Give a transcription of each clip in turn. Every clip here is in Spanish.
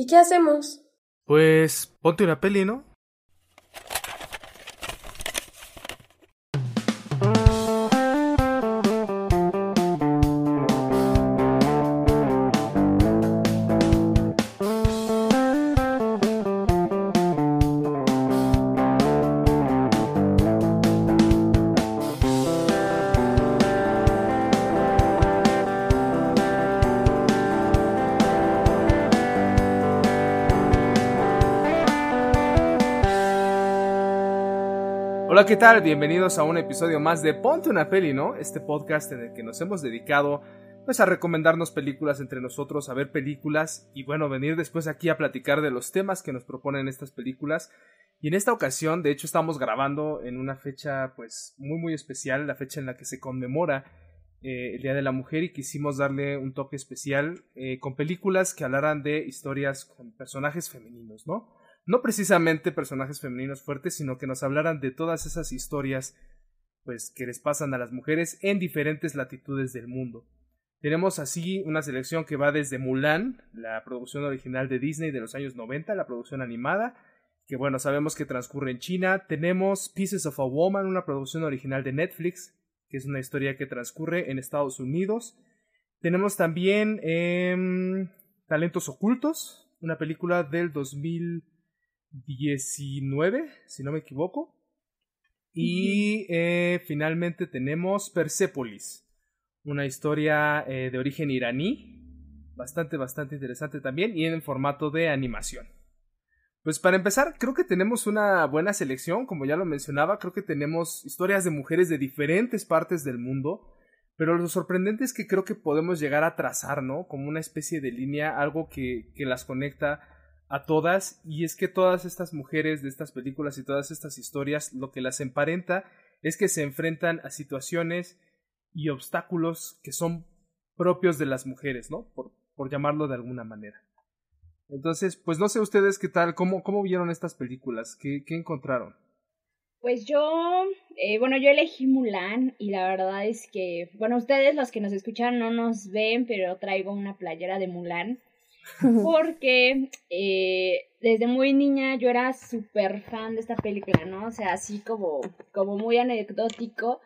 ¿Y qué hacemos? Pues ponte una peli, ¿no? ¿Qué tal? Bienvenidos a un episodio más de Ponte una peli, ¿no? Este podcast en el que nos hemos dedicado pues a recomendarnos películas entre nosotros, a ver películas y bueno, venir después aquí a platicar de los temas que nos proponen estas películas. Y en esta ocasión, de hecho, estamos grabando en una fecha pues muy muy especial, la fecha en la que se conmemora eh, el Día de la Mujer y quisimos darle un toque especial eh, con películas que hablaran de historias con personajes femeninos, ¿no? No precisamente personajes femeninos fuertes, sino que nos hablaran de todas esas historias pues que les pasan a las mujeres en diferentes latitudes del mundo. Tenemos así una selección que va desde Mulan, la producción original de Disney de los años 90, la producción animada, que bueno, sabemos que transcurre en China. Tenemos Pieces of a Woman, una producción original de Netflix, que es una historia que transcurre en Estados Unidos. Tenemos también em, Talentos Ocultos, una película del 2000 19, si no me equivoco. Y eh, finalmente tenemos Persepolis, una historia eh, de origen iraní, bastante, bastante interesante también, y en formato de animación. Pues para empezar, creo que tenemos una buena selección, como ya lo mencionaba, creo que tenemos historias de mujeres de diferentes partes del mundo, pero lo sorprendente es que creo que podemos llegar a trazar, ¿no? Como una especie de línea, algo que, que las conecta a todas y es que todas estas mujeres de estas películas y todas estas historias lo que las emparenta es que se enfrentan a situaciones y obstáculos que son propios de las mujeres, ¿no? Por, por llamarlo de alguna manera. Entonces, pues no sé ustedes qué tal, cómo, cómo vieron estas películas, qué, qué encontraron. Pues yo, eh, bueno, yo elegí Mulan y la verdad es que, bueno, ustedes los que nos escuchan no nos ven, pero traigo una playera de Mulan porque eh, desde muy niña yo era súper fan de esta película, ¿no? O sea, así como, como muy anecdótico.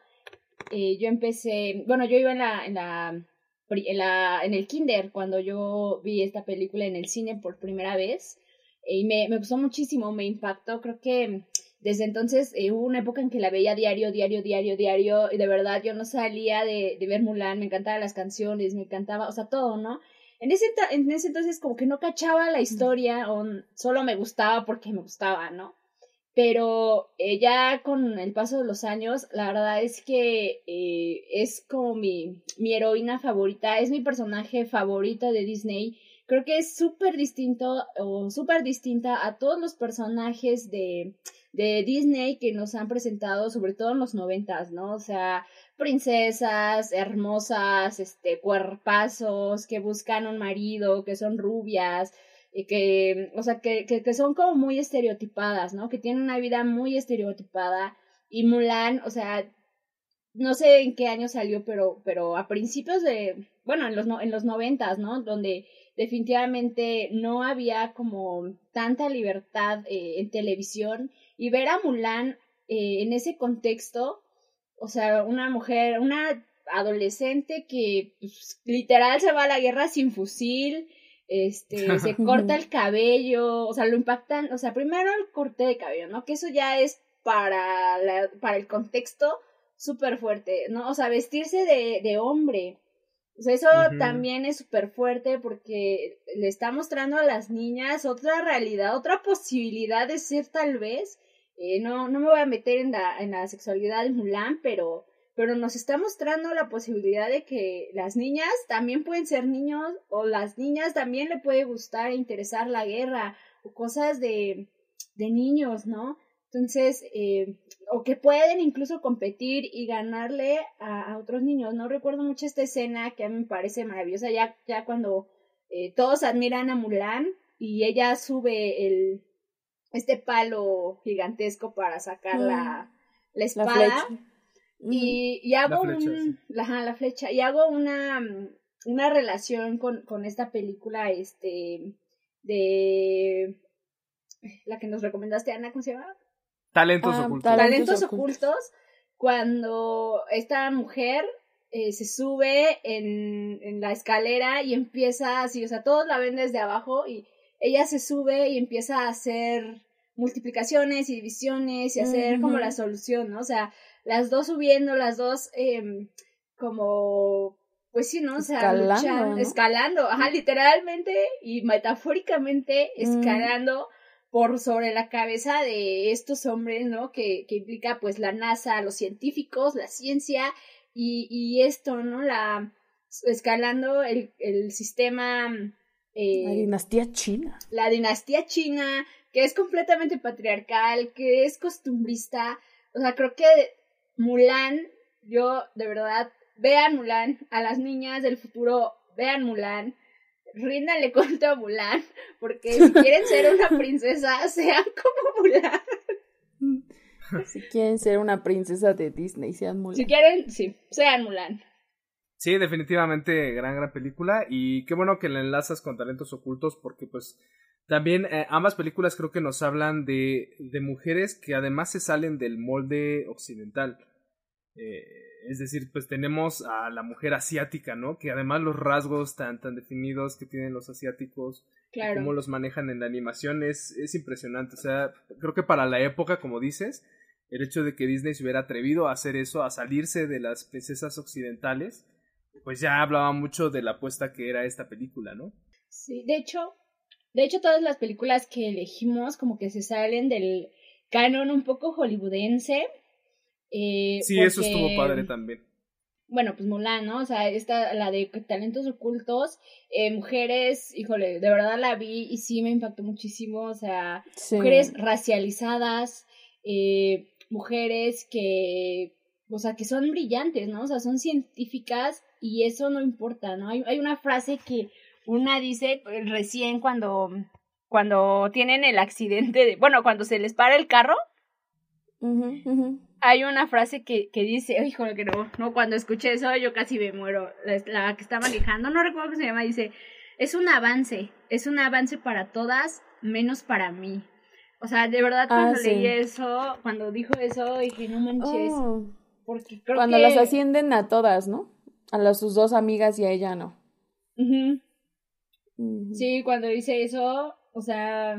Eh, yo empecé, bueno, yo iba en la, en la, en la, en el kinder cuando yo vi esta película en el cine por primera vez y me, me gustó muchísimo, me impactó, creo que desde entonces eh, hubo una época en que la veía diario, diario, diario, diario, y de verdad yo no salía de, de ver Mulan, me encantaban las canciones, me encantaba, o sea, todo, ¿no? En ese, en ese entonces como que no cachaba la historia o solo me gustaba porque me gustaba, ¿no? Pero eh, ya con el paso de los años, la verdad es que eh, es como mi, mi heroína favorita, es mi personaje favorito de Disney. Creo que es súper distinto o súper distinta a todos los personajes de, de Disney que nos han presentado, sobre todo en los noventas, ¿no? O sea, princesas hermosas, este, cuerpazos, que buscan un marido, que son rubias, y que, o sea, que, que, que son como muy estereotipadas, ¿no? Que tienen una vida muy estereotipada. Y Mulan, o sea, no sé en qué año salió, pero, pero a principios de, bueno, en los, en los noventas, ¿no? Donde definitivamente no había como tanta libertad eh, en televisión y ver a Mulan eh, en ese contexto, o sea, una mujer, una adolescente que pues, literal se va a la guerra sin fusil, este, se corta el cabello, o sea, lo impactan, o sea, primero el corte de cabello, ¿no? Que eso ya es para, la, para el contexto súper fuerte, ¿no? O sea, vestirse de, de hombre. O sea, eso también es súper fuerte porque le está mostrando a las niñas otra realidad, otra posibilidad de ser tal vez eh, no, no me voy a meter en la, en la sexualidad de Mulan, pero, pero nos está mostrando la posibilidad de que las niñas también pueden ser niños o las niñas también le puede gustar e interesar la guerra o cosas de, de niños, ¿no? Entonces, eh, o que pueden incluso competir y ganarle a, a, otros niños. No recuerdo mucho esta escena que a mí me parece maravillosa, ya, ya cuando eh, todos admiran a Mulan y ella sube el, este palo gigantesco para sacar la, mm. la espada. y, y, hago la flecha, un, la, la, flecha, y hago una, una relación con, con esta película, este, de la que nos recomendaste, Ana, ¿cómo se llama? Talentos ah, ocultos. Talentos, ocultos. Cuando esta mujer eh, se sube en, en, la escalera y empieza así, o sea, todos la ven desde abajo y ella se sube y empieza a hacer multiplicaciones y divisiones y hacer como la solución, ¿no? O sea, las dos subiendo, las dos eh, como, pues sí, ¿no? O sea, escalando, escalando, ajá, literalmente y metafóricamente escalando por sobre la cabeza de estos hombres, ¿no? Que, que implica pues la NASA, los científicos, la ciencia y, y esto, ¿no? La escalando el, el sistema eh, la dinastía china. La dinastía china, que es completamente patriarcal, que es costumbrista. O sea, creo que Mulan, yo de verdad, vean Mulan, a las niñas del futuro, vean Mulan, ríndanle cuento a Mulan, porque si quieren ser una princesa, sean como Mulan. Si quieren ser una princesa de Disney, sean Mulan. Si quieren, sí, sean Mulan. Sí, definitivamente gran, gran película. Y qué bueno que la enlazas con talentos ocultos, porque pues también eh, ambas películas creo que nos hablan de, de mujeres que además se salen del molde occidental. Eh, es decir, pues tenemos a la mujer asiática, ¿no? Que además los rasgos tan, tan definidos que tienen los asiáticos, claro. cómo los manejan en la animación, es, es impresionante. O sea, creo que para la época, como dices, el hecho de que Disney se hubiera atrevido a hacer eso, a salirse de las princesas occidentales, pues ya hablaba mucho de la apuesta que era esta película, ¿no? Sí, de hecho, de hecho todas las películas que elegimos como que se salen del canon un poco hollywoodense. Eh, sí, eso estuvo padre también. Bueno, pues Mulan, ¿no? O sea, esta, la de talentos ocultos, eh, mujeres, híjole, de verdad la vi y sí me impactó muchísimo, o sea, mujeres racializadas, eh, mujeres que, o sea, que son brillantes, ¿no? O sea, son científicas y eso no importa, ¿no? Hay, hay una frase que una dice eh, recién cuando, cuando tienen el accidente, de, bueno, cuando se les para el carro, hay una frase que, que dice, híjole que no, no, cuando escuché eso yo casi me muero, la, que está manejando, no recuerdo cómo se llama, dice, es un avance, es un avance para todas, menos para mí. O sea, de verdad cuando ah, leí eso, cuando dijo eso, dije, no manches. Oh. Porque creo cuando las ascienden a todas, ¿no? A las sus dos amigas y a ella no. Sí, cuando dice eso, o sea,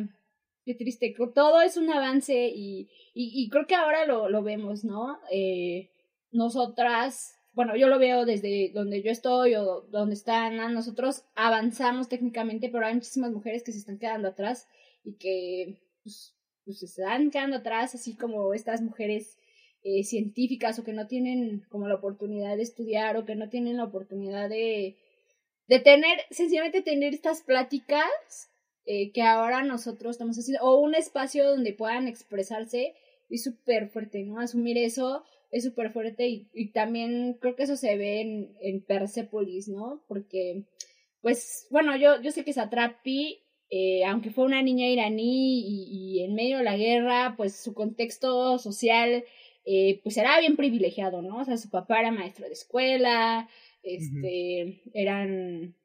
qué triste. Todo es un avance y, y, creo que ahora lo, lo vemos, ¿no? Eh, nosotras, bueno, yo lo veo desde donde yo estoy o donde están, nosotros avanzamos técnicamente, pero hay muchísimas mujeres que se están quedando atrás y que pues, pues se están quedando atrás, así como estas mujeres eh, científicas o que no tienen como la oportunidad de estudiar o que no tienen la oportunidad de, de tener, sencillamente tener estas pláticas eh, que ahora nosotros estamos haciendo, o un espacio donde puedan expresarse, es súper fuerte, ¿no? Asumir eso es súper fuerte y, y, también creo que eso se ve en, en Persepolis, ¿no? Porque, pues, bueno, yo, yo sé que Satrapi, eh, aunque fue una niña iraní y, y en medio de la guerra, pues su contexto social eh, pues era bien privilegiado, ¿no? O sea, su papá era maestro de escuela, este, eran,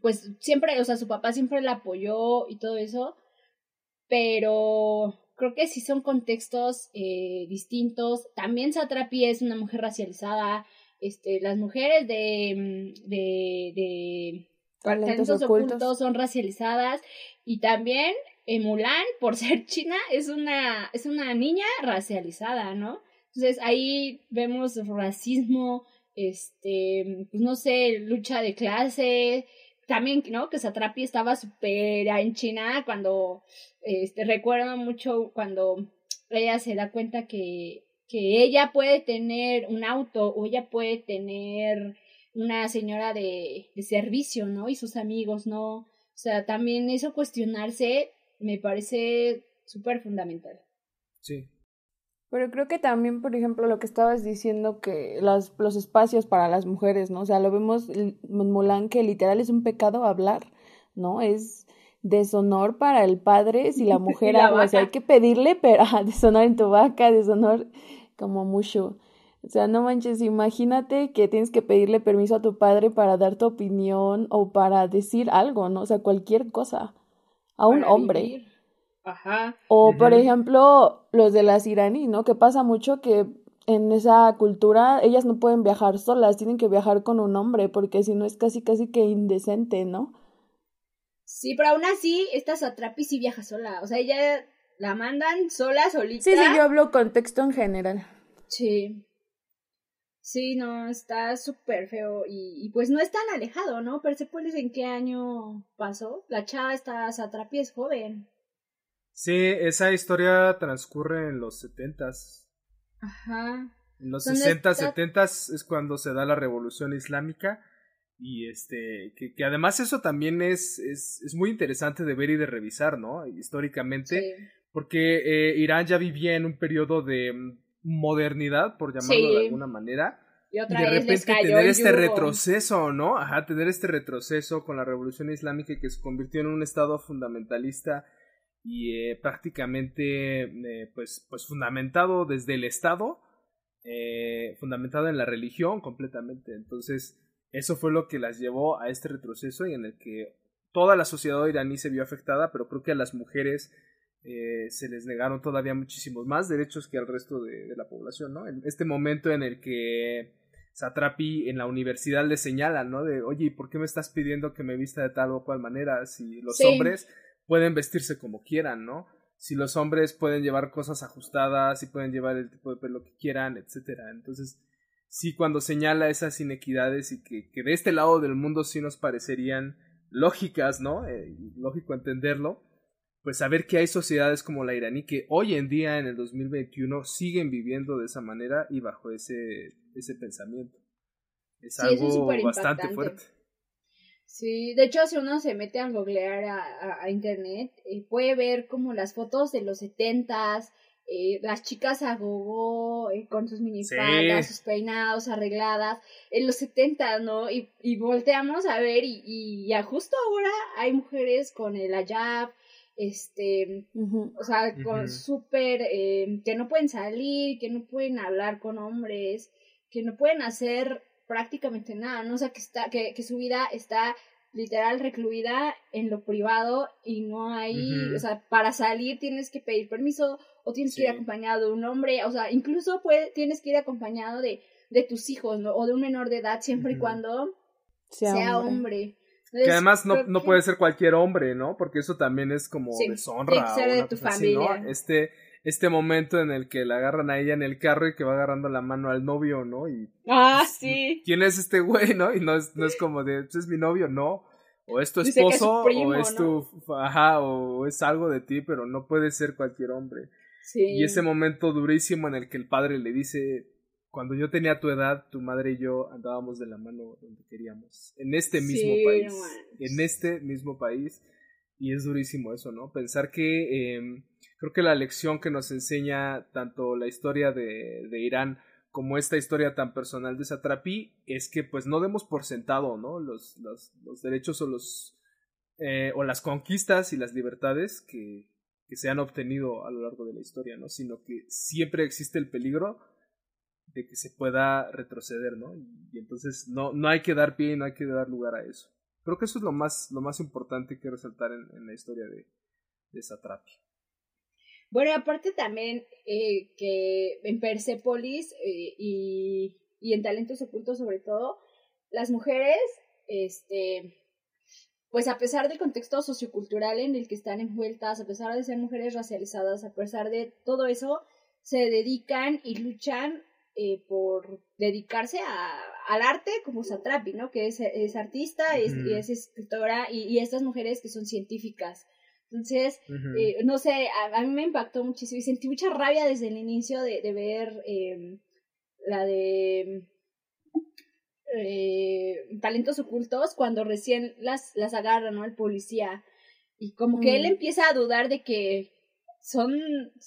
pues siempre, o sea, su papá siempre la apoyó y todo eso, pero creo que sí son contextos eh, distintos. También Satrapi es una mujer racializada, este, las mujeres de, mm, de, de talentos, ocultos. son racializadas y también eh, Mulan, por ser china, es una, es una niña racializada, ¿no? Entonces ahí vemos racismo, este, pues no sé, lucha de clase, también, ¿no? Que Satrapi estaba súper en China cuando, este, recuerdo mucho cuando ella se da cuenta que, que ella puede tener un auto o ella puede tener una señora de, de servicio, ¿no? Y sus amigos, ¿no? O sea, también eso cuestionarse me parece súper fundamental. Sí, pero creo que también, por ejemplo, lo que estabas diciendo, que las, los espacios para las mujeres, ¿no? O sea, lo vemos en Mulan que literal es un pecado hablar, ¿no? Es deshonor para el padre si la mujer habla. O sea, hay que pedirle, pero deshonor en tu vaca, deshonor como mucho. O sea, no manches, imagínate que tienes que pedirle permiso a tu padre para dar tu opinión o para decir algo, ¿no? O sea, cualquier cosa. a un hombre. Ajá. O, por ejemplo, los de las iraní, ¿no? Que pasa mucho que en esa cultura ellas no pueden viajar solas, tienen que viajar con un hombre, porque si no es casi, casi que indecente, ¿no? Sí, pero aún así, esta Satrapi sí viaja sola. O sea, ella la mandan sola, solita. Sí, sí, yo hablo contexto en general. Sí. Sí, no, está súper feo y, y, pues no es tan alejado, ¿no? Persepolis, ¿en qué año pasó? La chava está Satrapi es joven. Sí, esa historia transcurre en los setentas. Ajá. En los sesenta, setentas es cuando se da la revolución islámica y este que, que además eso también es, es, es, muy interesante de ver y de revisar, ¿no? Históricamente, porque eh, Irán ya vivía en un periodo de modernidad, por llamarlo de alguna manera. Y, de repente tener este retroceso, ¿no? Ajá, tener este retroceso con la revolución islámica que se convirtió en un estado fundamentalista y eh, prácticamente eh, pues, pues fundamentado desde el estado, eh, fundamentado en la religión completamente. Entonces, eso fue lo que las llevó a este retroceso y en el que toda la sociedad iraní se vio afectada, pero creo que a las mujeres eh, se les negaron todavía muchísimos más derechos que al resto de, la población, ¿no? En este momento en el que Satrapi en la universidad le señalan, ¿no? De, oye, ¿y por qué me estás pidiendo que me vista de tal o cual manera si los hombres pueden vestirse como quieran, ¿no? Si los hombres pueden llevar cosas ajustadas, si pueden llevar el tipo de pelo que quieran, etcétera. Entonces, sí, cuando señala esas inequidades y que, que de este lado del mundo sí nos parecerían lógicas, ¿no? Eh, lógico entenderlo, pues saber que hay sociedades como la iraní que hoy en día, en el 2021, siguen viviendo de esa manera y bajo ese, ese pensamiento. Es algo bastante fuerte. Sí, de hecho, si uno se mete a googlear a, a, internet, eh, puede ver como las fotos de los setentas, eh, las chicas a gogo, eh, con sus minifaldas, sus peinados arregladas, en los setentas, ¿no? Y, y volteamos a ver y, y, justo ahora hay mujeres con el ayab, este, o sea, con súper, eh, que no pueden salir, que no pueden hablar con hombres, que no pueden hacer prácticamente nada, ¿no? O sea, que, está, que, que su vida está literal recluida en lo privado y no hay, o sea, para salir tienes que pedir permiso o tienes que ir acompañado de un hombre, o sea, incluso puede, tienes que ir acompañado de, de tus hijos, ¿no? O de un menor de edad siempre y cuando sea, hombre que además no, no puede ser cualquier hombre, ¿no? Porque eso también es como deshonra. de tu familia. Este, este momento en el que la agarran a ella en el carro y que va agarrando la mano al novio, ¿no? Y, ah, sí. ¿Quién es este güey, no? Y no es, no es como de, pues es mi novio, no. O es tu esposo, o es tu, ajá, o es algo de ti, pero no puede ser cualquier hombre. Sí. Y ese momento durísimo en el que el padre le dice, cuando yo tenía tu edad, tu madre y yo andábamos de la mano donde queríamos. En este mismo país. en este mismo país. Y es durísimo eso, ¿no? Pensar que eh, creo que la lección que nos enseña tanto la historia de, de Irán como esta historia tan personal de Satrapi es que pues no demos por sentado, ¿no? Los, los, los derechos o los eh, o las conquistas y las libertades que, que se han obtenido a lo largo de la historia, ¿no? Sino que siempre existe el peligro de que se pueda retroceder, ¿no? Y, entonces no, no hay que dar pie y no hay que dar lugar a eso. Creo que eso es lo más, lo más importante que resaltar en, la historia de, de Satrapi. Bueno, aparte también eh, que en Persepolis eh, y, y en Talentos Ocultos sobre todo, las mujeres, este, pues a pesar del contexto sociocultural en el que están envueltas, a pesar de ser mujeres racializadas, a pesar de todo eso, se dedican y luchan eh, por dedicarse a, al arte como Satrapi, ¿no? Que es, es artista, es, es escritora y, estas mujeres que son científicas. Entonces, eh, no sé, a, mí me impactó muchísimo y sentí mucha rabia desde el inicio de, de ver em, la de eh, talentos ocultos cuando recién las, las agarra, ¿no? El policía. Y como que él empieza a dudar de que son,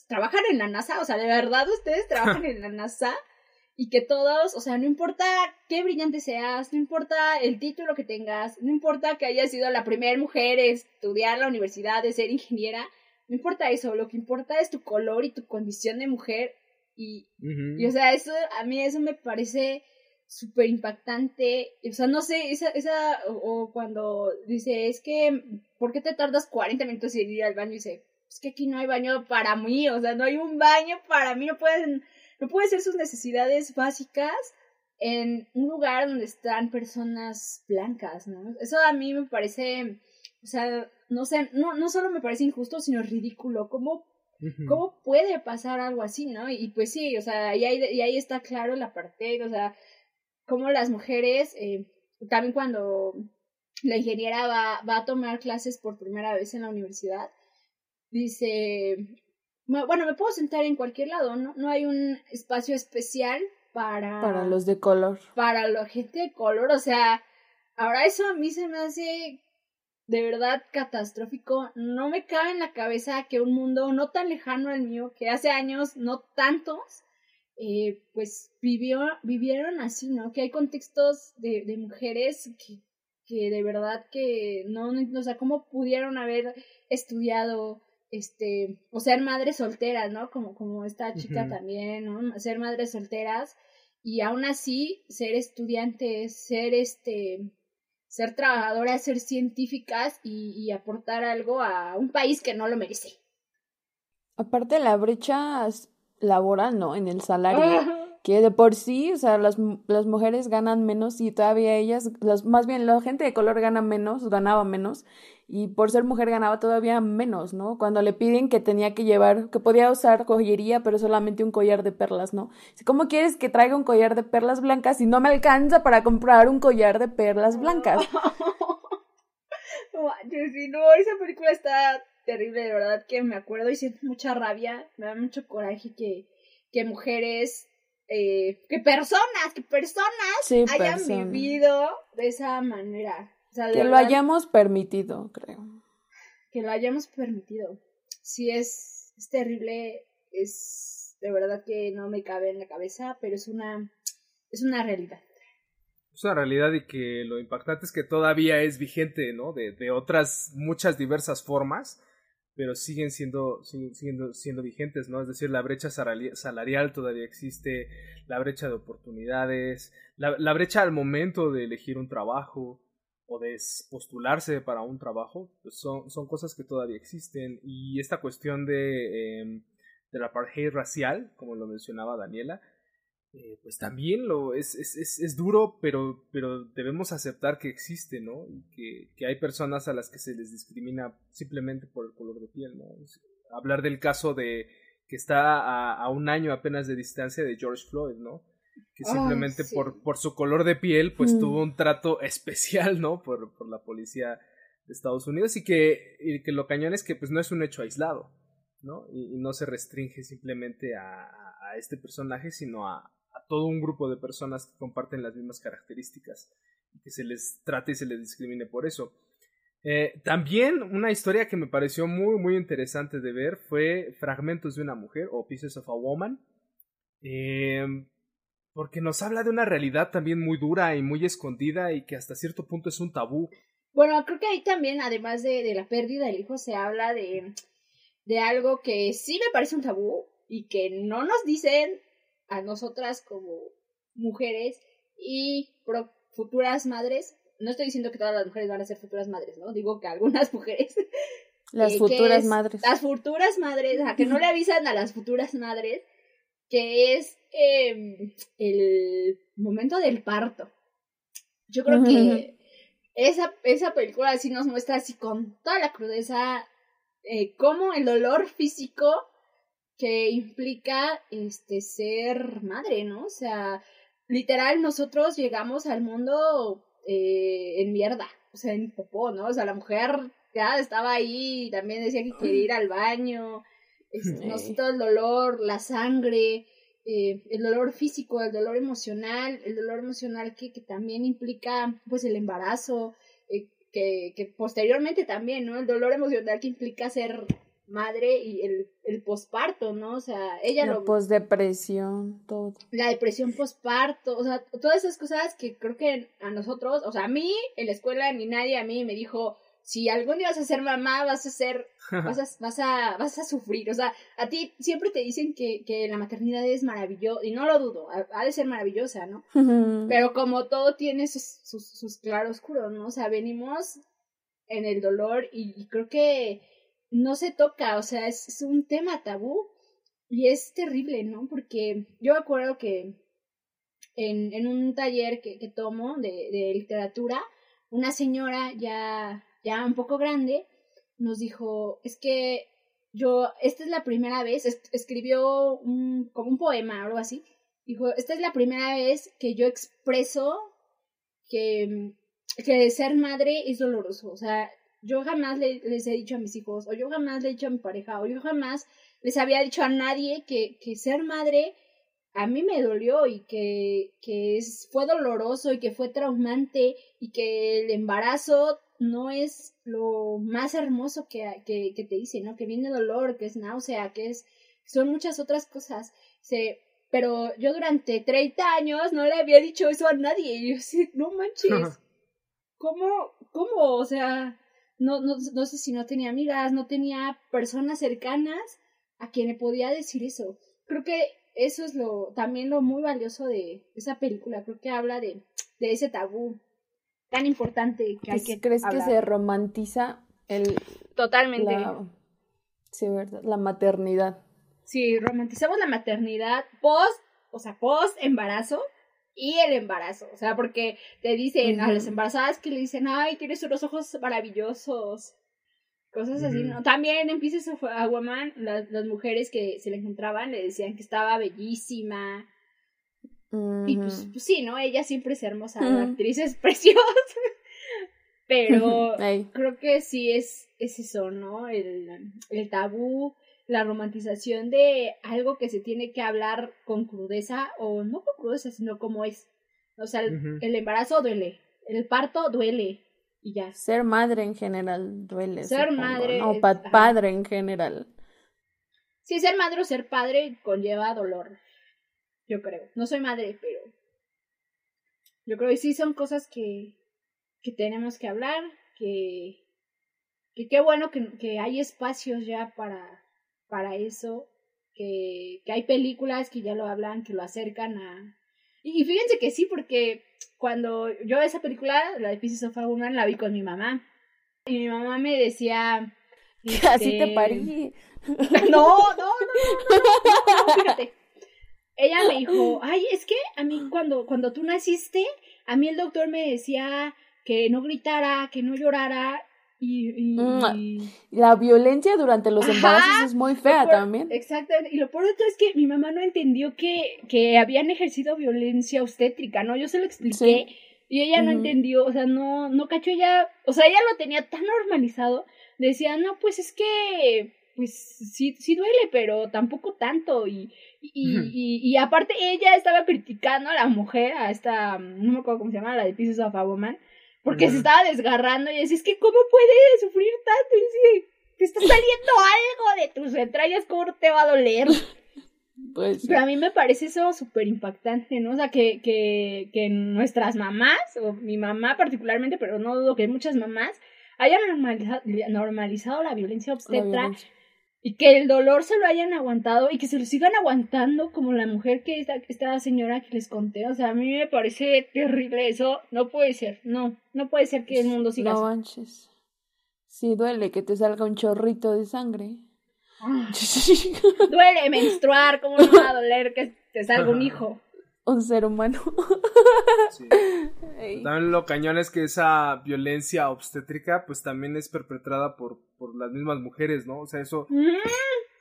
trabajan en la NASA, o sea, de verdad ustedes trabajan en la NASA y que todos, o sea, no importa qué brillante seas, no importa el título que tengas, no importa que hayas sido la primera mujer en estudiar la universidad, de ser ingeniera, no importa eso, lo que importa es tu color y tu condición de mujer y, y o sea, eso, a mí eso me parece súper impactante, o sea, no sé, esa, esa, o, cuando dice, es que ¿por qué te tardas 40 minutos en ir al baño? Y dice, es que aquí no hay baño para mí, o sea, no hay un baño para mí, no pueden, no puede ser sus necesidades básicas en un lugar donde están personas blancas, ¿no? Eso a mí me parece, o sea, no sé, no, no solo me parece injusto, sino ridículo. ¿Cómo, ¿cómo puede pasar algo así, no? Y, pues sí, o sea, y ahí, y ahí está claro la parte, o sea, cómo las mujeres, eh, también cuando la ingeniera va, va a tomar clases por primera vez en la universidad, dice, bueno, me puedo sentar en cualquier lado, ¿no? No hay un espacio especial para... Para los de color. Para la gente de color, o sea, ahora eso a mí se me hace de verdad catastrófico. No me cabe en la cabeza que un mundo no tan lejano al mío, que hace años, no tantos, eh, pues vivió, vivieron así, ¿no? Que hay contextos de, de mujeres que, que de verdad que no, no, o sea, cómo pudieron haber estudiado, este, o ser madres solteras, ¿no? Como, como esta chica también, ¿no? Ser madres solteras y aún así ser estudiantes, ser este, ser trabajadoras, ser científicas y, y aportar algo a un país que no lo merece. Aparte la brecha laboral, ¿no? En el salario que de por sí, o sea, las, las mujeres ganan menos y todavía ellas, las, más bien la gente de color gana menos, ganaba menos, y por ser mujer ganaba todavía menos, ¿no? Cuando le piden que tenía que llevar, que podía usar joyería, pero solamente un collar de perlas, ¿no? ¿Cómo quieres que traiga un collar de perlas blancas si no me alcanza para comprar un collar de perlas blancas? no, esa película está terrible, de verdad que me acuerdo y siento mucha rabia, me da mucho coraje que, que mujeres eh, que personas, que personas hayan vivido de esa manera. que lo hayamos permitido, creo. Que lo hayamos permitido. Sí, es, es terrible, es de verdad que no me cabe en la cabeza, pero es una, es una realidad. Es una realidad y que lo impactante es que todavía es vigente, ¿no? De, de otras muchas diversas formas pero siguen siendo, siguen siendo, vigentes, ¿no? Es decir, la brecha salarial todavía existe, la brecha de oportunidades, la, la brecha al momento de elegir un trabajo o de postularse para un trabajo, pues son, son cosas que todavía existen. Y esta cuestión de, eh, de la apartheid racial, como lo mencionaba Daniela, eh, pues también lo es, es, es, es, duro, pero, pero debemos aceptar que existe, ¿no? Y que, que, hay personas a las que se les discrimina simplemente por el color de piel, ¿no? hablar del caso de que está a, a, un año apenas de distancia de George Floyd, ¿no? Que simplemente por, por su color de piel, pues mm. tuvo un trato especial, ¿no? Por, por la policía de Estados Unidos y que, y que lo cañón es que pues no es un hecho aislado, ¿no? Y, y no se restringe simplemente a, a este personaje, sino a, todo un grupo de personas que comparten las mismas características y que se les trate y se les discrimine por eso. Eh, también una historia que me pareció muy muy interesante de ver fue Fragmentos de una mujer o Pieces of a Woman, eh, porque nos habla de una realidad también muy dura y muy escondida y que hasta cierto punto es un tabú. Bueno, creo que ahí también, además de, de la pérdida del hijo, se habla de, de algo que sí me parece un tabú y que no nos dicen a nosotras como mujeres y futuras madres. No estoy diciendo que todas las mujeres van a ser futuras madres, ¿no? Digo que algunas mujeres. Las eh, futuras madres. Las futuras madres, a que no le avisan a las futuras madres que es em, el momento del parto. Yo creo que esa, esa película así nos muestra así con toda la crudeza eh, cómo el dolor físico que implica este ser madre, ¿no? O sea, literal nosotros llegamos al mundo eh, en mierda, o sea, en popó, ¿no? O sea, la mujer ya estaba ahí y también decía que quería ir al baño, este, no sé, todo el dolor, la sangre, eh, el dolor físico, el dolor emocional, el dolor emocional que, que también implica pues el embarazo, eh, que, que posteriormente también, ¿no? El dolor emocional que implica ser madre y el, el posparto, ¿no? O sea, ella la lo... posdepresión, todo. La depresión posparto, o sea, todas esas cosas que creo que a nosotros, o sea, a mí en la escuela ni nadie a mí me dijo, si algún día vas a ser mamá, vas a ser, vas a, vas a, vas a sufrir, o sea, a ti siempre te dicen que, que la maternidad es maravillosa, y no lo dudo, ha, de ser maravillosa, ¿no? Pero como todo tiene sus, sus, sus claroscuros, ¿no? O sea, venimos en el dolor y, creo que no se toca, o sea, es, un tema tabú y es terrible, ¿no? Porque yo acuerdo que en, en un taller que, que tomo de, de literatura, una señora ya, ya un poco grande nos dijo, es que yo, esta es la primera vez, escribió un, como un poema o algo así, dijo, esta es la primera vez que yo expreso que, que ser madre es doloroso, o sea, yo jamás les he dicho a mis hijos, o yo jamás le he dicho a mi pareja, o yo jamás les había dicho a nadie que, que ser madre a mí me dolió y que, que es, fue doloroso y que fue traumante y que el embarazo no es lo más hermoso que, que, que te dice, ¿no? Que viene dolor, que es náusea, que es, son muchas otras cosas. Se, pero yo durante 30 años no le había dicho eso a nadie. Y yo sí, no manches. ¿Cómo, cómo? O sea, no, no, no sé si no tenía amigas, no tenía personas cercanas a quien le podía decir eso. Creo que eso es lo, también lo muy valioso de esa película. Creo que habla de, de ese tabú tan importante que hay que ¿Crees que se romantiza el... Totalmente. sí, ¿verdad? La maternidad. Sí, romantizamos la maternidad post, o sea, post embarazo y el embarazo. O sea, porque te dicen a las embarazadas que le dicen, ay, tienes unos ojos maravillosos. Cosas así, ¿no? También en Pieces of a Woman, las, las mujeres que se le encontraban le decían que estaba bellísima, y pues, pues, sí, ¿no? Ella siempre es hermosa, la actriz es preciosa. Pero creo que sí es, es eso, ¿no? El, el tabú, la romantización de algo que se tiene que hablar con crudeza, o no con crudeza, sino como es. O sea, el, embarazo duele, el parto duele, y ya. Ser madre en general duele. Ser madre. O padre en general. Sí, ser madre o ser padre conlleva dolor yo creo. No soy madre, pero yo creo que sí son cosas que, que tenemos que hablar, que, que qué bueno que, que hay espacios ya para, para eso, que, que hay películas que ya lo hablan, que lo acercan a... Y, fíjense que sí, porque cuando yo esa película, la de Pieces of a Woman, la vi con mi mamá. Y mi mamá me decía... Así te parí. No, no, no, no, no, no, fíjate ella me dijo, ay, es que a mí cuando, cuando tú naciste, a mí el doctor me decía que no gritara, que no llorara. Y, mm, La violencia durante los embarazos es muy fea también. Exactamente. Y lo por otro es que mi mamá no entendió que, que habían ejercido violencia obstétrica, ¿no? Yo se lo expliqué y ella no entendió, o sea, no, no cachó ella, o sea, ella lo tenía tan normalizado. Decía, no, pues es que, pues sí, sí duele, pero tampoco tanto. Y, y, y, aparte ella estaba criticando a la mujer, a esta, no me acuerdo cómo se llama, la de Pieces of a Woman, porque se estaba desgarrando y decía, es que ¿cómo puede sufrir tanto? Y dice, te está saliendo algo de tus entrañas, ¿cómo te va a doler? Pues, Pero a mí me parece eso súper impactante, ¿no? O sea, que, que, que nuestras mamás, o mi mamá particularmente, pero no dudo que muchas mamás, hayan normalizado, normalizado la violencia obstetra y que el dolor se lo hayan aguantado y que se lo sigan aguantando como la mujer que esta, esta señora que les conté. O sea, a mí me parece terrible eso. No puede ser, no, no puede ser que el mundo siga no manches. Sí, duele que te salga un chorrito de sangre. Ah. duele menstruar, ¿cómo no va a doler que te salga un hijo? Un ser humano. También lo cañón es que esa violencia obstétrica pues también es perpetrada por, por las mismas mujeres, ¿no? O sea, eso mm.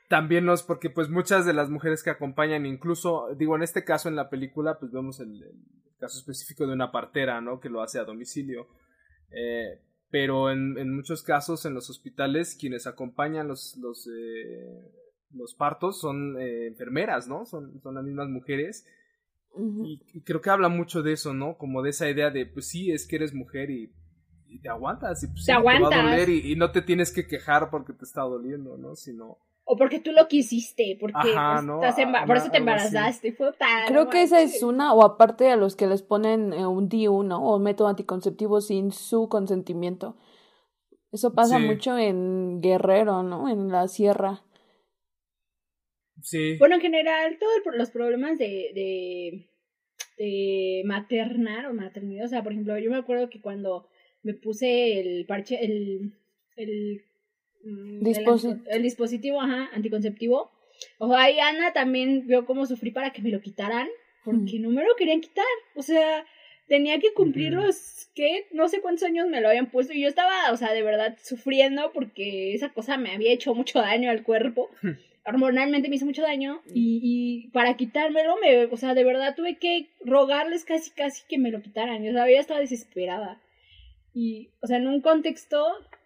también no es porque pues muchas de las mujeres que acompañan, incluso, digo, en este caso en la película pues vemos el, caso específico de una partera, ¿no? Que lo hace a domicilio. Eh, pero en, en, muchos casos en los hospitales quienes acompañan los, los, eh, los partos son eh, enfermeras, ¿no? Son, son las mismas mujeres y, creo que habla mucho de eso, ¿no? Como de esa idea de, pues sí, es que eres mujer y, te aguantas. Y, pues, te aguantas. va a doler y, no te tienes que quejar porque te está doliendo, ¿no? Sino... O porque tú lo quisiste, porque pues, estás por eso te embarazaste. Fue tan Creo que esa es una, o aparte a los que les ponen eh, un DIU, ¿no? O método anticonceptivo sin su consentimiento. Eso pasa mucho en Guerrero, ¿no? En la sierra bueno, en general, todos los problemas de, de, de maternar o maternidad, o sea, por ejemplo, yo me acuerdo que cuando me puse el parche, el, el, mm, dispositivo, el, dispositivo ajá, anticonceptivo. O sea, ahí Ana también vio cómo sufrí para que me lo quitaran, porque no me lo querían quitar. O sea, tenía que cumplir los, ¿qué? No sé cuántos años me lo habían puesto y yo estaba, o sea, de verdad sufriendo porque esa cosa me había hecho mucho daño al cuerpo. hormonalmente me hizo mucho daño y, y, para quitármelo, me, o sea, de verdad tuve que rogarles casi, casi que me lo quitaran. Yo sabía, estaba desesperada. Y, o sea, en un contexto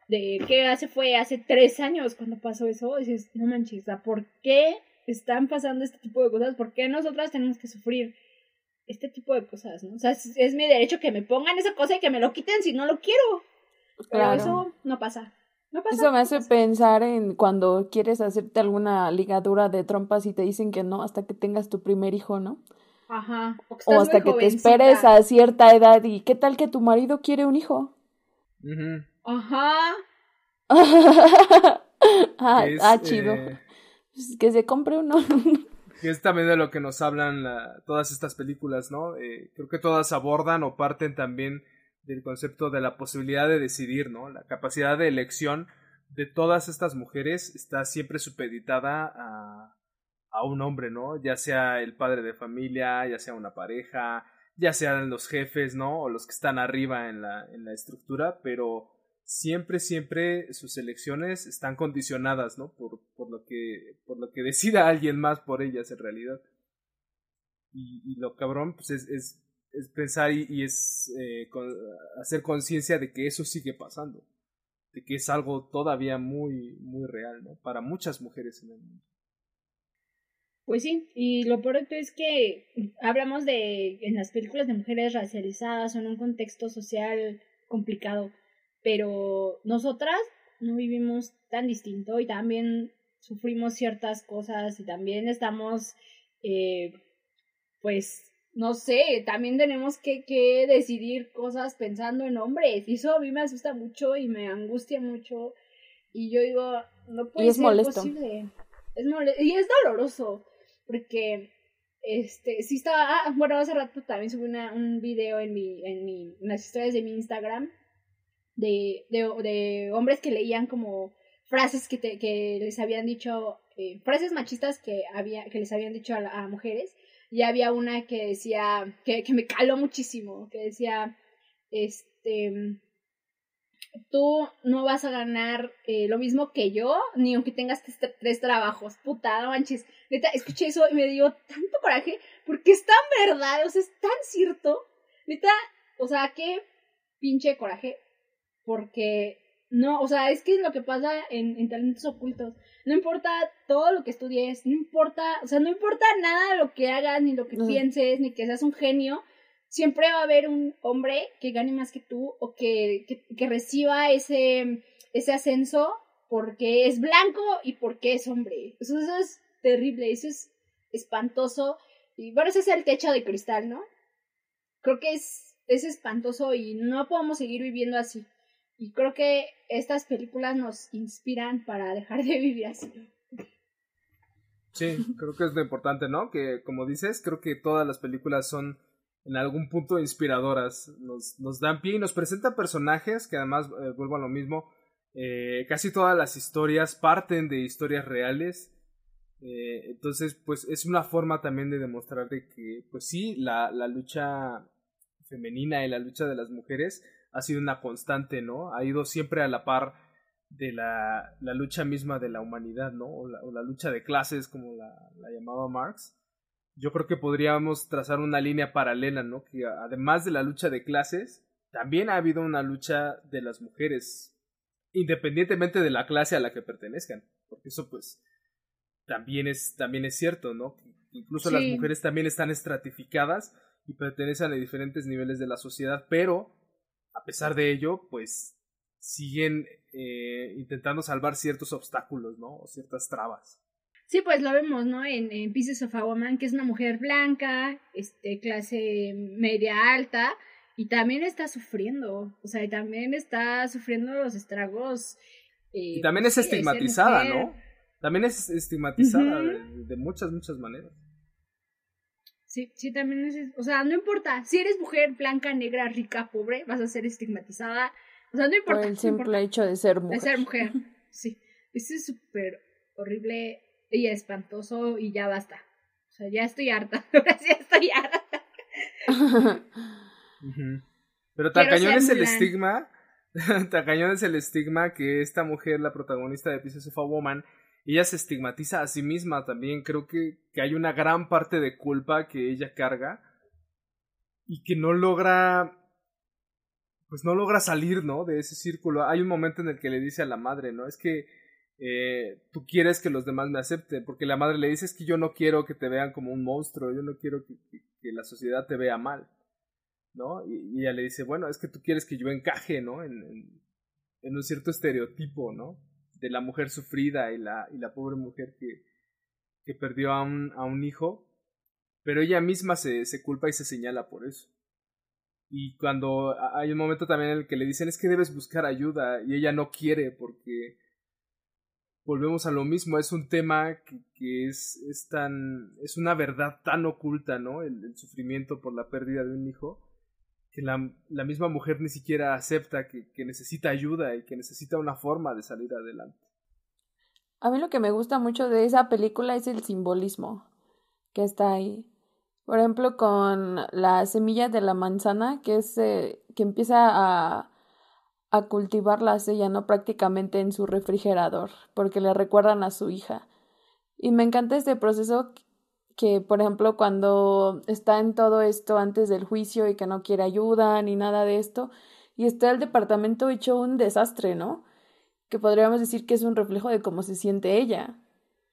de que hace fue hace tres años cuando pasó eso, dices, no manches, ¿por qué están pasando este tipo de cosas? ¿Por qué nosotras tenemos que sufrir este tipo de cosas, no? O sea, es, mi derecho que me pongan esa cosa y que me lo quiten si no lo quiero. Pero eso no pasa. Eso me hace pensar en cuando quieres hacerte alguna ligadura de trompas y te dicen que no hasta que tengas tu primer hijo, ¿no? Ajá. O, hasta que te esperes a cierta edad y qué tal que tu marido quiere un hijo. Ajá. ah, ah, chido. Eh, pues que se compre uno. es también de lo que nos hablan todas estas películas, ¿no? Eh, creo que todas abordan o parten también del concepto de la posibilidad de decidir, ¿no? La capacidad de elección de todas estas mujeres está siempre supeditada a, a un hombre, ¿no? Ya sea el padre de familia, ya sea una pareja, ya sean los jefes, ¿no? O los que están arriba en la, en la estructura, pero siempre, siempre sus elecciones están condicionadas, ¿no? Por, por, lo, que, por lo que decida alguien más por ellas en realidad. Y, lo cabrón, pues es, es es pensar y, es eh, hacer conciencia de que eso sigue pasando, de que es algo todavía muy, muy real, ¿no? Para muchas mujeres en el mundo. Pues sí, y lo peor es que hablamos de en las películas de mujeres racializadas o en un contexto social complicado, pero nosotras no vivimos tan distinto y también sufrimos ciertas cosas y también estamos eh, pues no sé, también tenemos que, que decidir cosas pensando en hombres. Y eso a mí me asusta mucho y me angustia mucho. Y yo digo, no puede ser posible. Es y es doloroso. Porque, este, sí estaba, ah, bueno, hace rato también subí una, un video en mi, en mi, en las historias de mi Instagram de, de, de hombres que leían como frases que, te, que les habían dicho, eh, frases machistas que, había, que les habían dicho a mujeres y había una que decía, que, que me caló muchísimo, que decía, este, tú no vas a ganar eh, lo mismo que yo, ni aunque tengas tres, trabajos. Puta, no manches. Neta, escuché eso y me dio tanto coraje porque es tan verdad, o sea, es tan cierto. Neta, o sea, qué pinche coraje. Porque no, o sea, es que es lo que pasa en, en talentos ocultos. No importa todo lo que estudies, no importa, o sea, no importa nada lo que hagas, ni lo que pienses, ni que seas un genio, siempre va a haber un hombre que gane más que tú o que, que, reciba ese, ese ascenso porque es blanco y porque es hombre. Eso, eso es terrible, eso es espantoso. Y bueno, ese es el techo de cristal, ¿no? Creo que es, es espantoso y no podemos seguir viviendo así. Y creo que estas películas nos inspiran para dejar de vivir así. Sí, creo que es lo importante, ¿no? Que como dices, creo que todas las películas son en algún punto inspiradoras. Nos, nos dan pie y nos presentan personajes que además, eh, vuelvo a lo mismo, eh, casi todas las historias parten de historias reales. Eh, entonces, pues es una forma también de demostrar de que, pues sí, la, la lucha femenina y la lucha de las mujeres ha sido una constante, ¿no? Ha ido siempre a la par de la, la lucha misma de la humanidad, ¿no? O la, lucha de clases, como la, la, llamaba Marx. Yo creo que podríamos trazar una línea paralela, ¿no? Que además de la lucha de clases, también ha habido una lucha de las mujeres, independientemente de la clase a la que pertenezcan, porque eso pues también es, también es cierto, ¿no? Incluso las mujeres también están estratificadas y pertenecen a diferentes niveles de la sociedad, pero a pesar de ello, pues siguen eh, intentando salvar ciertos obstáculos, ¿no? O ciertas trabas. Sí, pues lo vemos, ¿no? En, en Pieces of a Woman, que es una mujer blanca, este, clase media alta, y también está sufriendo, o sea, también está sufriendo los estragos. Eh, y también es estigmatizada, ¿no? También es estigmatizada de, muchas, muchas maneras. Sí, sí, también es, o sea, no importa, si eres mujer blanca, negra, rica, pobre, vas a ser estigmatizada O sea, no importa. Por el simple hecho de ser mujer. De ser mujer, sí. Eso es súper horrible y espantoso y ya basta. O sea, ya estoy harta. Ahora sí estoy harta. Pero Tacañón es el estigma. Tacañón es el estigma que esta mujer, la protagonista de Pieces of a Woman, ella se estigmatiza a sí misma también. Creo que, que hay una gran parte de culpa que ella carga y que no logra pues no logra salir, ¿no? De ese círculo. Hay un momento en el que le dice a la madre, ¿no? Es que eh, tú quieres que los demás me acepten, porque la madre le dice es que yo no quiero que te vean como un monstruo, yo no quiero que, que, la sociedad te vea mal, ¿no? Y, ella le dice, bueno, es que tú quieres que yo encaje, ¿no? En, en, en, un cierto estereotipo, ¿no? De la mujer sufrida y la, y la pobre mujer que, que perdió a un, a un hijo, pero ella misma se, se culpa y se señala por eso. Y cuando hay un momento también en el que le dicen es que debes buscar ayuda y ella no quiere porque volvemos a lo mismo, es un tema que, que es, es, tan, es una verdad tan oculta, ¿no? El, sufrimiento por la pérdida de un hijo, que la, la misma mujer ni siquiera acepta que, que, necesita ayuda y que necesita una forma de salir adelante. A mí lo que me gusta mucho de esa película es el simbolismo que está ahí. Por ejemplo, con la semilla de la manzana, que es eh, que empieza a, a ella, ¿no? Prácticamente en su refrigerador, porque le recuerdan a su hija. Y me encanta este proceso que, por ejemplo, cuando está en todo esto antes del juicio y que no quiere ayuda ni nada de esto, y está el departamento hecho un desastre, ¿no? Que podríamos decir que es un reflejo de cómo se siente ella.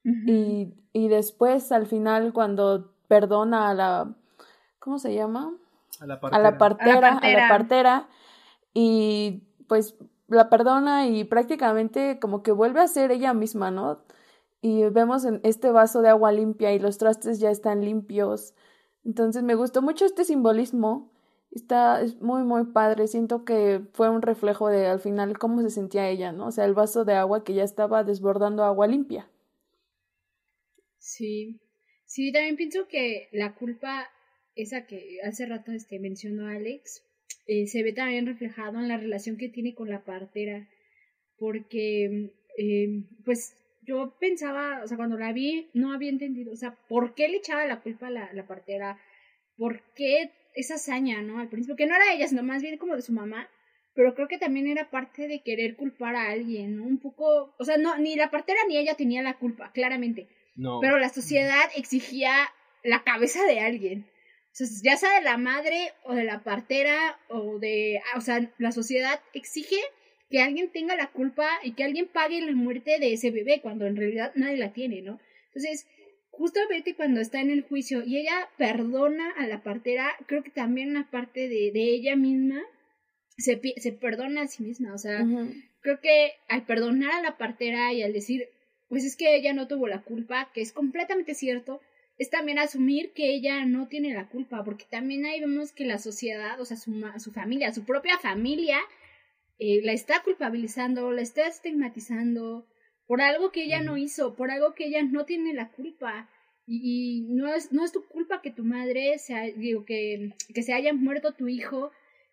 y, y después, al final, cuando perdona a la, ¿cómo se llama? A la partera. A la partera, a la partera, y pues la perdona y prácticamente como que vuelve a ser ella misma, ¿no? Y vemos en este vaso de agua limpia y los trastes ya están limpios. Entonces me gustó mucho este simbolismo. Está es muy muy padre. Siento que fue un reflejo de al final cómo se sentía ella, ¿no? O sea, el vaso de agua que ya estaba desbordando agua limpia. Sí. Sí, también pienso que la culpa, esa que hace rato este, mencionó Alex, eh, se ve también reflejado en la relación que tiene con la partera, porque, eh, pues, yo pensaba, o sea, cuando la vi, no había entendido, o sea, ¿por qué le echaba la culpa a la, la partera? ¿Por qué esa hazaña, no? Al principio, que no era ella, sino más bien como de su mamá, pero creo que también era parte de querer culpar a alguien, ¿no? Un poco, o sea, no, ni la partera ni ella tenía la culpa, claramente, pero la sociedad exigía la cabeza de alguien. O sea, ya sea de la madre o de la partera o de... O sea, la sociedad exige que alguien tenga la culpa y que alguien pague la muerte de ese bebé cuando en realidad nadie la tiene, ¿no? Entonces, justamente cuando está en el juicio y ella perdona a la partera, creo que también una parte de, de ella misma se, se perdona a sí misma. O sea, creo que al perdonar a la partera y al decir, pues es que ella no tuvo la culpa, que es completamente cierto, es también asumir que ella no tiene la culpa, porque también ahí vemos que la sociedad, o sea, su, su familia, su propia familia, eh, la está culpabilizando, la está estigmatizando por algo que ella no hizo, por algo que ella no tiene la culpa. Y, no, es, no es tu culpa que tu madre, sea, digo, que, que se haya muerto tu hijo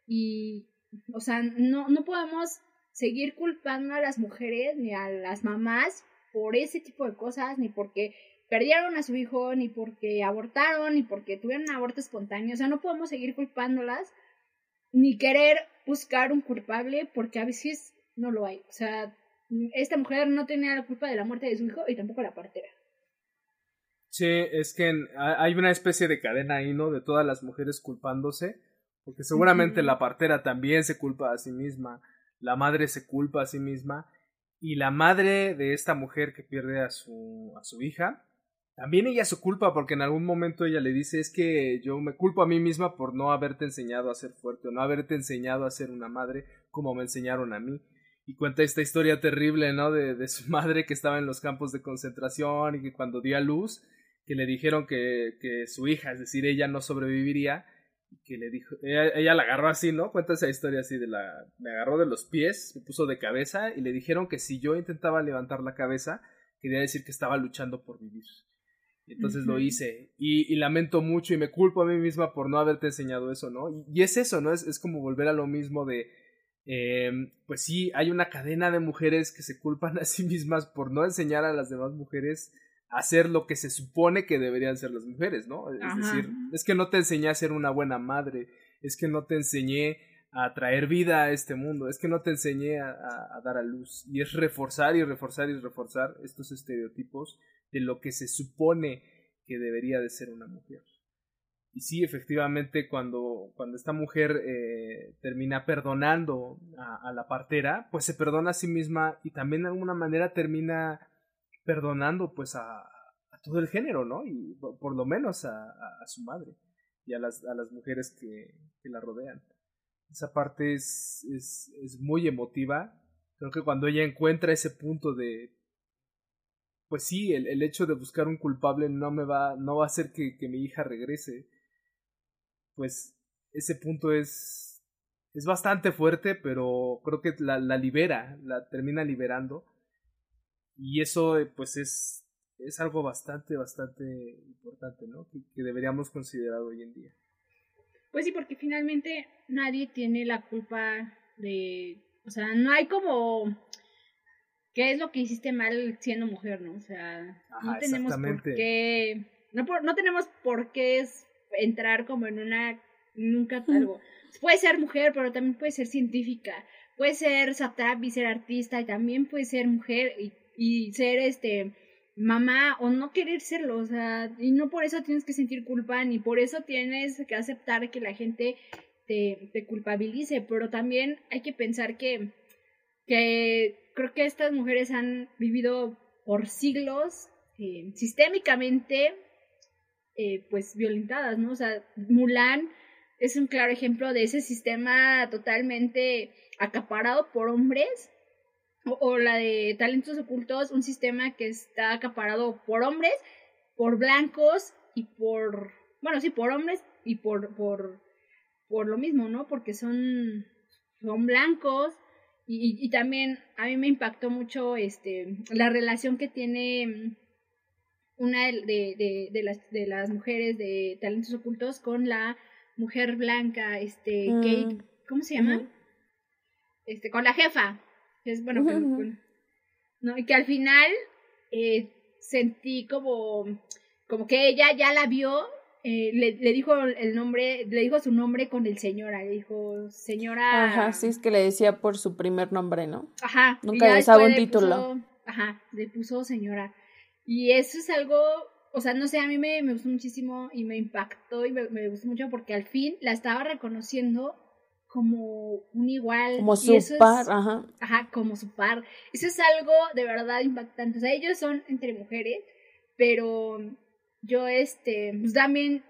y, o sea, no, no podemos seguir culpando a las mujeres ni a las mamás por ese tipo de cosas, ni porque perdieron a su hijo, ni porque abortaron, ni porque tuvieron un aborto espontáneo. O sea, no podemos seguir culpándolas, ni querer buscar un culpable, porque a veces no lo hay. O sea, esta mujer no tenía la culpa de la muerte de su hijo y tampoco la partera. Sí, es que hay una especie de cadena ahí, ¿no? De todas las mujeres culpándose, porque seguramente la partera también se culpa a sí misma, la madre se culpa a sí misma, y la madre de esta mujer que pierde a su, a su hija, también ella se culpa porque en algún momento ella le dice es que yo me culpo a mí misma por no haberte enseñado a ser fuerte o no haberte enseñado a ser una madre como me enseñaron a mí. Y cuenta esta historia terrible, ¿no? De, de su madre que estaba en los campos de concentración y que cuando dio a luz, que le dijeron que, que su hija, es decir, ella no sobreviviría, que le dijo, ella, la agarró así, ¿no? Cuenta esa historia así de la, me agarró de los pies, me puso de cabeza y le dijeron que si yo intentaba levantar la cabeza, quería decir que estaba luchando por vivir. Entonces lo hice y, y, lamento mucho y me culpo a mí misma por no haberte enseñado eso, ¿no? Y, es eso, ¿no? Es, es como volver a lo mismo de, Em, pues sí, hay una cadena de mujeres que se culpan a sí mismas por no enseñar a las demás mujeres a hacer lo que se supone que deberían ser las mujeres, ¿no? Es decir, es que no te enseñé a ser una buena madre, es que no te enseñé a traer vida a este mundo, es que no te enseñé a, a, dar a luz. Y es reforzar y reforzar y reforzar estos estereotipos de lo que se supone que debería de ser una mujer. Y sí, efectivamente, cuando, cuando esta mujer eh, termina perdonando a, la partera, pues se perdona a sí misma y también de alguna manera termina perdonando pues a, todo el género, ¿no? Y por, lo menos a, su madre y a las, a las mujeres que, que la rodean. Esa parte es, es, es muy emotiva. Creo que cuando ella encuentra ese punto de, pues sí, el, el, hecho de buscar un culpable no me va, no va a hacer que, que, mi hija regrese. Pues ese punto es, es bastante fuerte, pero creo que la, la libera, la termina liberando. Y eso, pues es, es algo bastante, bastante importante, ¿no? Que, que deberíamos considerar hoy en día. Pues sí, porque finalmente nadie tiene la culpa de, o sea, no hay como qué es lo que hiciste mal siendo mujer, ¿no? O sea, no tenemos por qué, no, no tenemos por qué entrar como en una, nunca algo. Puede ser mujer, pero también puede ser científica, puede ser satrap y ser artista, y también puede ser mujer y, y ser este mamá o no querer serlo, o sea, y no por eso tienes que sentir culpa, ni por eso tienes que aceptar que la gente te, te culpabilice, pero también hay que pensar que, que creo que estas mujeres han vivido por siglos eh, sistémicamente eh, pues violentadas, ¿no? O sea, Mulan es un claro ejemplo de ese sistema totalmente acaparado por hombres o, la de talentos ocultos, un sistema que está acaparado por hombres, por blancos y por, bueno, sí, por hombres y por, por, por lo mismo, ¿no? Porque son, son blancos y, y, también a mí me impactó mucho este, la relación que tiene una de, de, de, las, de las mujeres de talentos ocultos con la mujer blanca, este, mm. Kate, ¿cómo se llama? Este, con la jefa, es bueno, ¿no? Y que al final eh, sentí como, como que ella ya la vio, eh, le, le, dijo el nombre, le dijo su nombre con el señora, le dijo señora. Ajá, sí, es que le decía por su primer nombre, ¿no? Ajá. Nunca le sabe un título. ajá, le puso señora. Y eso es algo, o sea, no sé, a mí me, me gustó muchísimo y me impactó y me, me gustó mucho porque al fin la estaba reconociendo como un igual. Como su par, ajá. Ajá, como su par. Eso es algo de verdad impactante. O sea, ellos son entre mujeres, pero yo, este, pues también,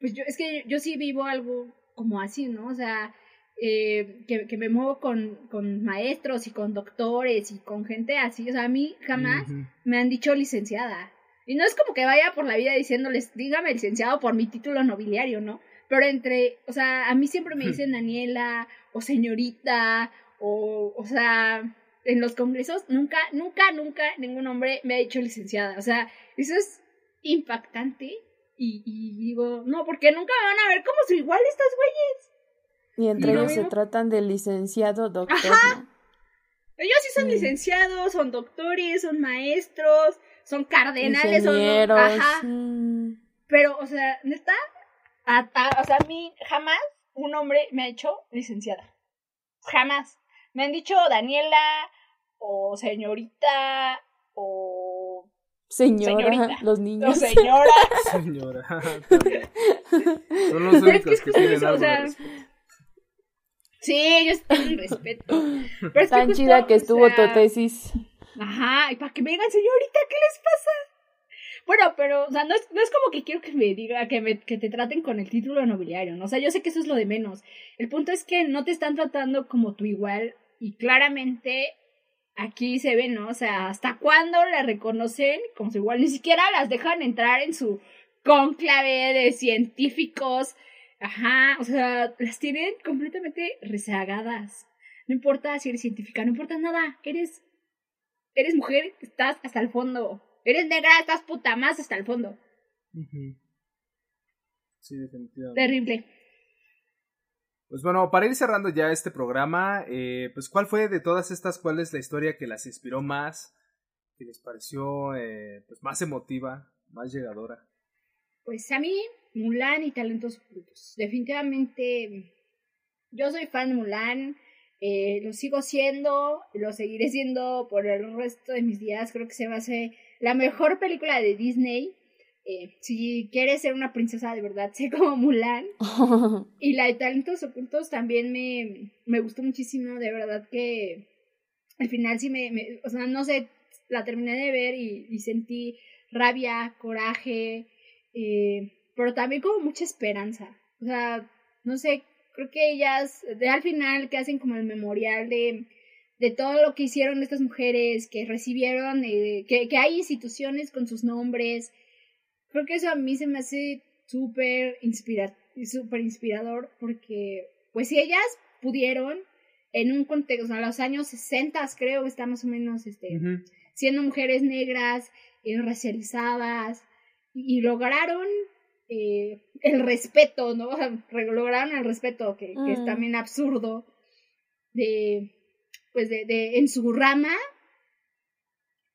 pues yo, es que yo sí vivo algo como así, ¿no? O sea, eh, que, que, me muevo con, con maestros y con doctores y con gente así. O sea, a mí jamás me han dicho licenciada. Y no es como que vaya por la vida diciéndoles, dígame licenciado por mi título nobiliario, ¿no? Pero entre, o sea, a mí siempre me dicen Daniela o señorita o, o sea, en los congresos nunca, nunca, nunca ningún hombre me ha dicho licenciada. O sea, eso es impactante y, y digo, no, porque nunca me van a ver como su igual estas güeyes. Y entre ellos se tratan de licenciado, doctor. Ajá. Ellos sí son licenciados, son doctores, son maestros, son cardenales, son... Ajá. Pero, o sea, neta, o sea, a mí jamás un hombre me ha hecho licenciada. Jamás. Me han dicho Daniela o señorita o Señora, los niños. O señora. señora. Son los únicos que, tienen algo Sí, ellos tienen respeto. Pero Tan chida que estuvo tu tesis. Ajá, y para que me digan, señorita, ¿qué les pasa? Bueno, pero, o sea, no es, no es como que quiero que me diga, que, me, que te traten con el título nobiliario, ¿no? O sea, yo sé que eso es lo de menos. El punto es que no te están tratando como tu igual y claramente aquí se ve, ¿no? O sea, ¿hasta cuándo la reconocen como su igual? Ni siquiera las dejan entrar en su conclave de científicos. Ajá, o sea, las tienen completamente rezagadas. No importa si eres científica, no importa nada. Eres, eres mujer, estás hasta el fondo. Eres negra, estás puta más hasta el fondo. Sí, definitivamente. Terrible. Pues bueno, para ir cerrando ya este programa, eh, pues ¿cuál fue de todas estas, cuál es la historia que las inspiró más, que les pareció eh, pues más emotiva, más llegadora? Pues a mí, Mulan y Talentos Ocultos. Definitivamente, yo soy fan de Mulan, eh, lo sigo siendo, lo seguiré siendo por el resto de mis días. Creo que se va a hacer la mejor película de Disney. Eh, si quieres ser una princesa de verdad, sé como Mulan. y la de Talentos Ocultos también me, me gustó muchísimo, de verdad que al final sí me, o sea, no sé, la terminé de ver y, sentí rabia, coraje, eh, pero también como mucha esperanza. O sea, no sé, creo que ellas, de al final, que hacen como el memorial de, de todo lo que hicieron estas mujeres, que recibieron, eh, que, que hay instituciones con sus nombres, Creo que eso a mí se me hace súper inspira super inspirador porque, pues si ellas pudieron en un contexto, o sea, los años 60 creo que está más o menos este, siendo mujeres negras, eh, racializadas, y, lograron eh, el respeto, ¿no? lograron el respeto, que, que es mm. también absurdo, de, pues de, de, en su rama,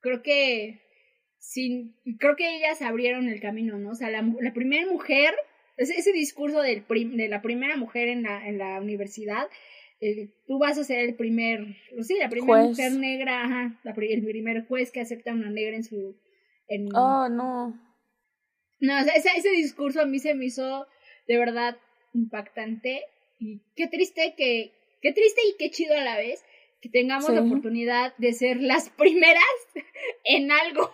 creo que sin, creo que ellas abrieron el camino, ¿no? O sea, la, la primera mujer, ese, ese discurso del de la primera mujer en la, en la universidad, eh, tú vas a ser el primer, sí, la primera mujer negra, ajá, la, el primer juez que acepta a una negra en su... En, oh, no. No, o sea, ese, ese discurso a mí se me hizo de verdad impactante y qué triste que, qué triste y qué chido a la vez que tengamos la oportunidad de ser las primeras en algo.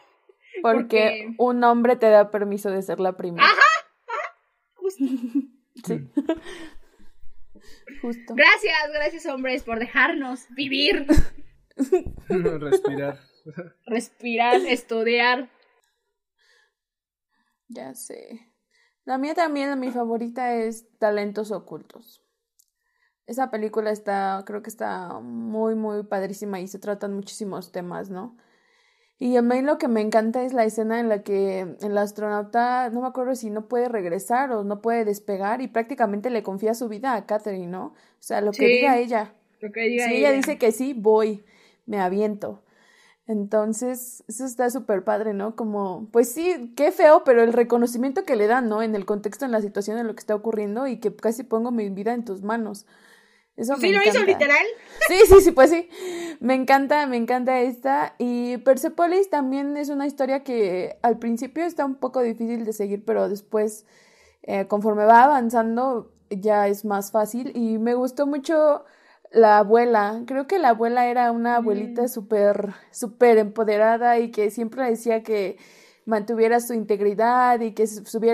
Porque, un hombre te da permiso de ser la primera. Ajá, justo. sí. Justo. Gracias, gracias hombres por dejarnos vivir. Respirar. Respirar, estudiar. Ya sé. La mía también, mi favorita es Talentos Ocultos. Esa película está, creo que está muy, muy padrísima y se tratan muchísimos temas, ¿no? Y a mí lo que me encanta es la escena en la que el astronauta, no me acuerdo si no puede regresar o no puede despegar y prácticamente le confía su vida a Catherine, ¿no? O sea, lo que diga ella. Lo que diga si ella. dice que sí, voy, me aviento. Entonces, eso está súper padre, ¿no? Como, pues sí, qué feo, pero el reconocimiento que le dan, ¿no? En el contexto, en la situación, en lo que está ocurriendo y que casi pongo mi vida en tus manos. Eso ¿Sí lo hizo literal? Sí, sí, sí, pues sí. Me encanta, me encanta esta. Y Persepolis también es una historia que al principio está un poco difícil de seguir, pero después, eh, conforme va avanzando, ya es más fácil. Y me gustó mucho la abuela. Creo que la abuela era una abuelita mm. súper, súper empoderada y que siempre decía que mantuviera su integridad y que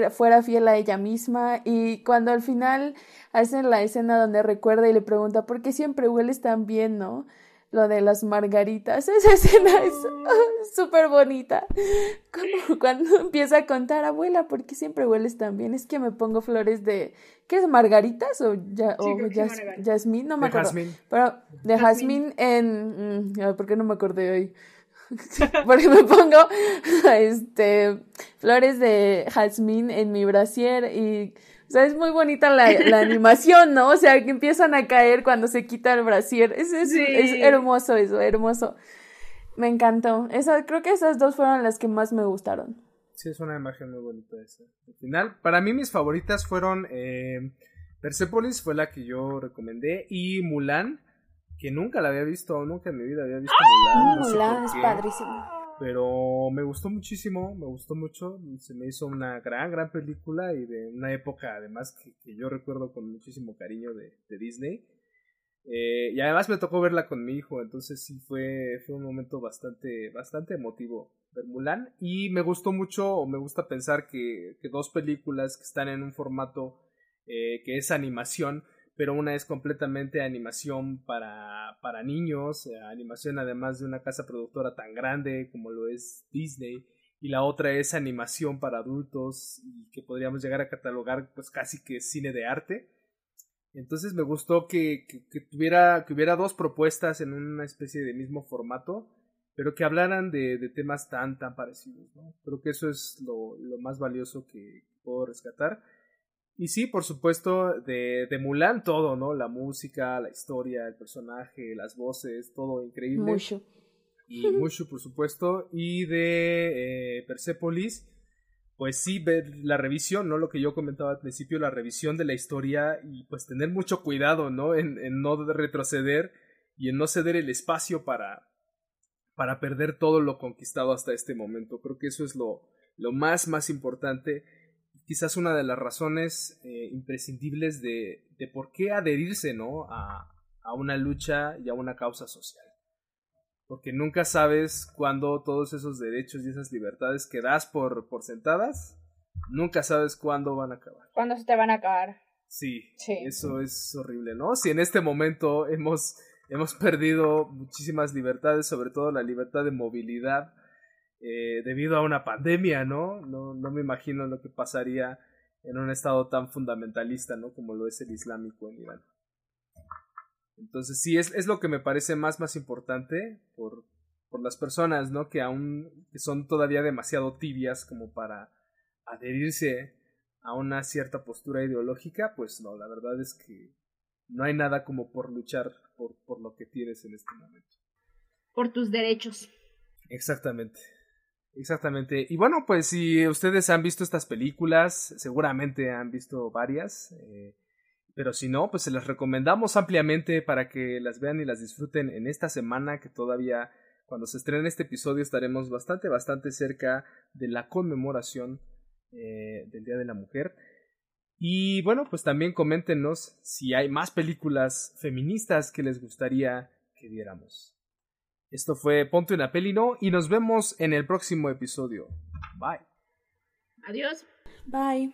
fuera fiel a ella misma. Y cuando al final hacen la escena donde recuerda y le pregunta, ¿por qué siempre hueles tan bien, no? Lo de las margaritas, esa escena es súper bonita. Como cuando empieza a contar, abuela, ¿por qué siempre hueles tan bien? Es que me pongo flores de, ¿qué es? ¿Margaritas o, ya, o jazmín? No me acuerdo. Pero de jazmín en... Mm, ¿Por qué no me acordé hoy? Porque me pongo este flores de jazmín en mi brasier y o sea, es muy bonita la, la animación, ¿no? O sea, que empiezan a caer cuando se quita el brasier. Es, es, es hermoso eso, hermoso. Me encantó. Esa, creo que esas dos fueron las que más me gustaron. Sí, es una imagen muy bonita esa. Al final, para mí mis favoritas fueron eh, Persepolis, fue la que yo recomendé, y Mulan, que nunca la había visto, nunca en mi vida había visto Mulan. Mulan es padrísimo. Pero me gustó muchísimo, me gustó mucho, se me hizo una gran, gran película y de una época además que, yo recuerdo con muchísimo cariño de, Disney. Eh, y además me tocó verla con mi hijo, entonces sí fue, fue un momento bastante, bastante emotivo ver Mulan. Y me gustó mucho, o me gusta pensar que, que dos películas que están en un formato eh, que es animación, pero una es completamente animación para, para niños, eh, animación además de una casa productora tan grande como lo es Disney, y la otra es animación para adultos y que podríamos llegar a catalogar pues casi que cine de arte. Entonces me gustó que, que, tuviera, que hubiera dos propuestas en una especie de mismo formato, pero que hablaran de, de temas tan, tan parecidos. ¿no? Creo que eso es lo, lo más valioso que puedo rescatar. Y sí, por supuesto, de, de Mulan todo, ¿no? La música, la historia, el personaje, las voces, todo increíble. Mucho. Y mucho, por supuesto. Y de eh, Persepolis, pues sí, ver la revisión, ¿no? Lo que yo comentaba al principio, la revisión de la historia y pues tener mucho cuidado, ¿no? En, en no retroceder y en no ceder el espacio para, para perder todo lo conquistado hasta este momento. Creo que eso es lo, lo más, más importante quizás una de las razones eh, imprescindibles de, de, por qué adherirse ¿no? a, a, una lucha y a una causa social. Porque nunca sabes cuándo todos esos derechos y esas libertades que das por, por sentadas, nunca sabes cuándo van a acabar. ¿Cuándo se te van a acabar? Sí, sí, eso es horrible, ¿no? Si en este momento hemos, hemos perdido muchísimas libertades, sobre todo la libertad de movilidad, eh, debido a una pandemia, ¿no? ¿no? No me imagino lo que pasaría en un estado tan fundamentalista, ¿no? Como lo es el islámico en Irán. Entonces sí, es, es lo que me parece más, más importante por, por las personas, ¿no? Que aún que son todavía demasiado tibias como para adherirse a una cierta postura ideológica, pues no, la verdad es que no hay nada como por luchar por, por lo que tienes en este momento. Por tus derechos. Exactamente. Exactamente. Y bueno, pues si ustedes han visto estas películas, seguramente han visto varias. Eh, pero si no, pues se las recomendamos ampliamente para que las vean y las disfruten en esta semana que todavía cuando se estrene este episodio estaremos bastante, bastante cerca de la conmemoración eh, del Día de la Mujer. Y bueno, pues también coméntenos si hay más películas feministas que les gustaría que viéramos. Esto fue Ponte una peli, ¿no? Y nos vemos en el próximo episodio. Bye. Adiós. Bye.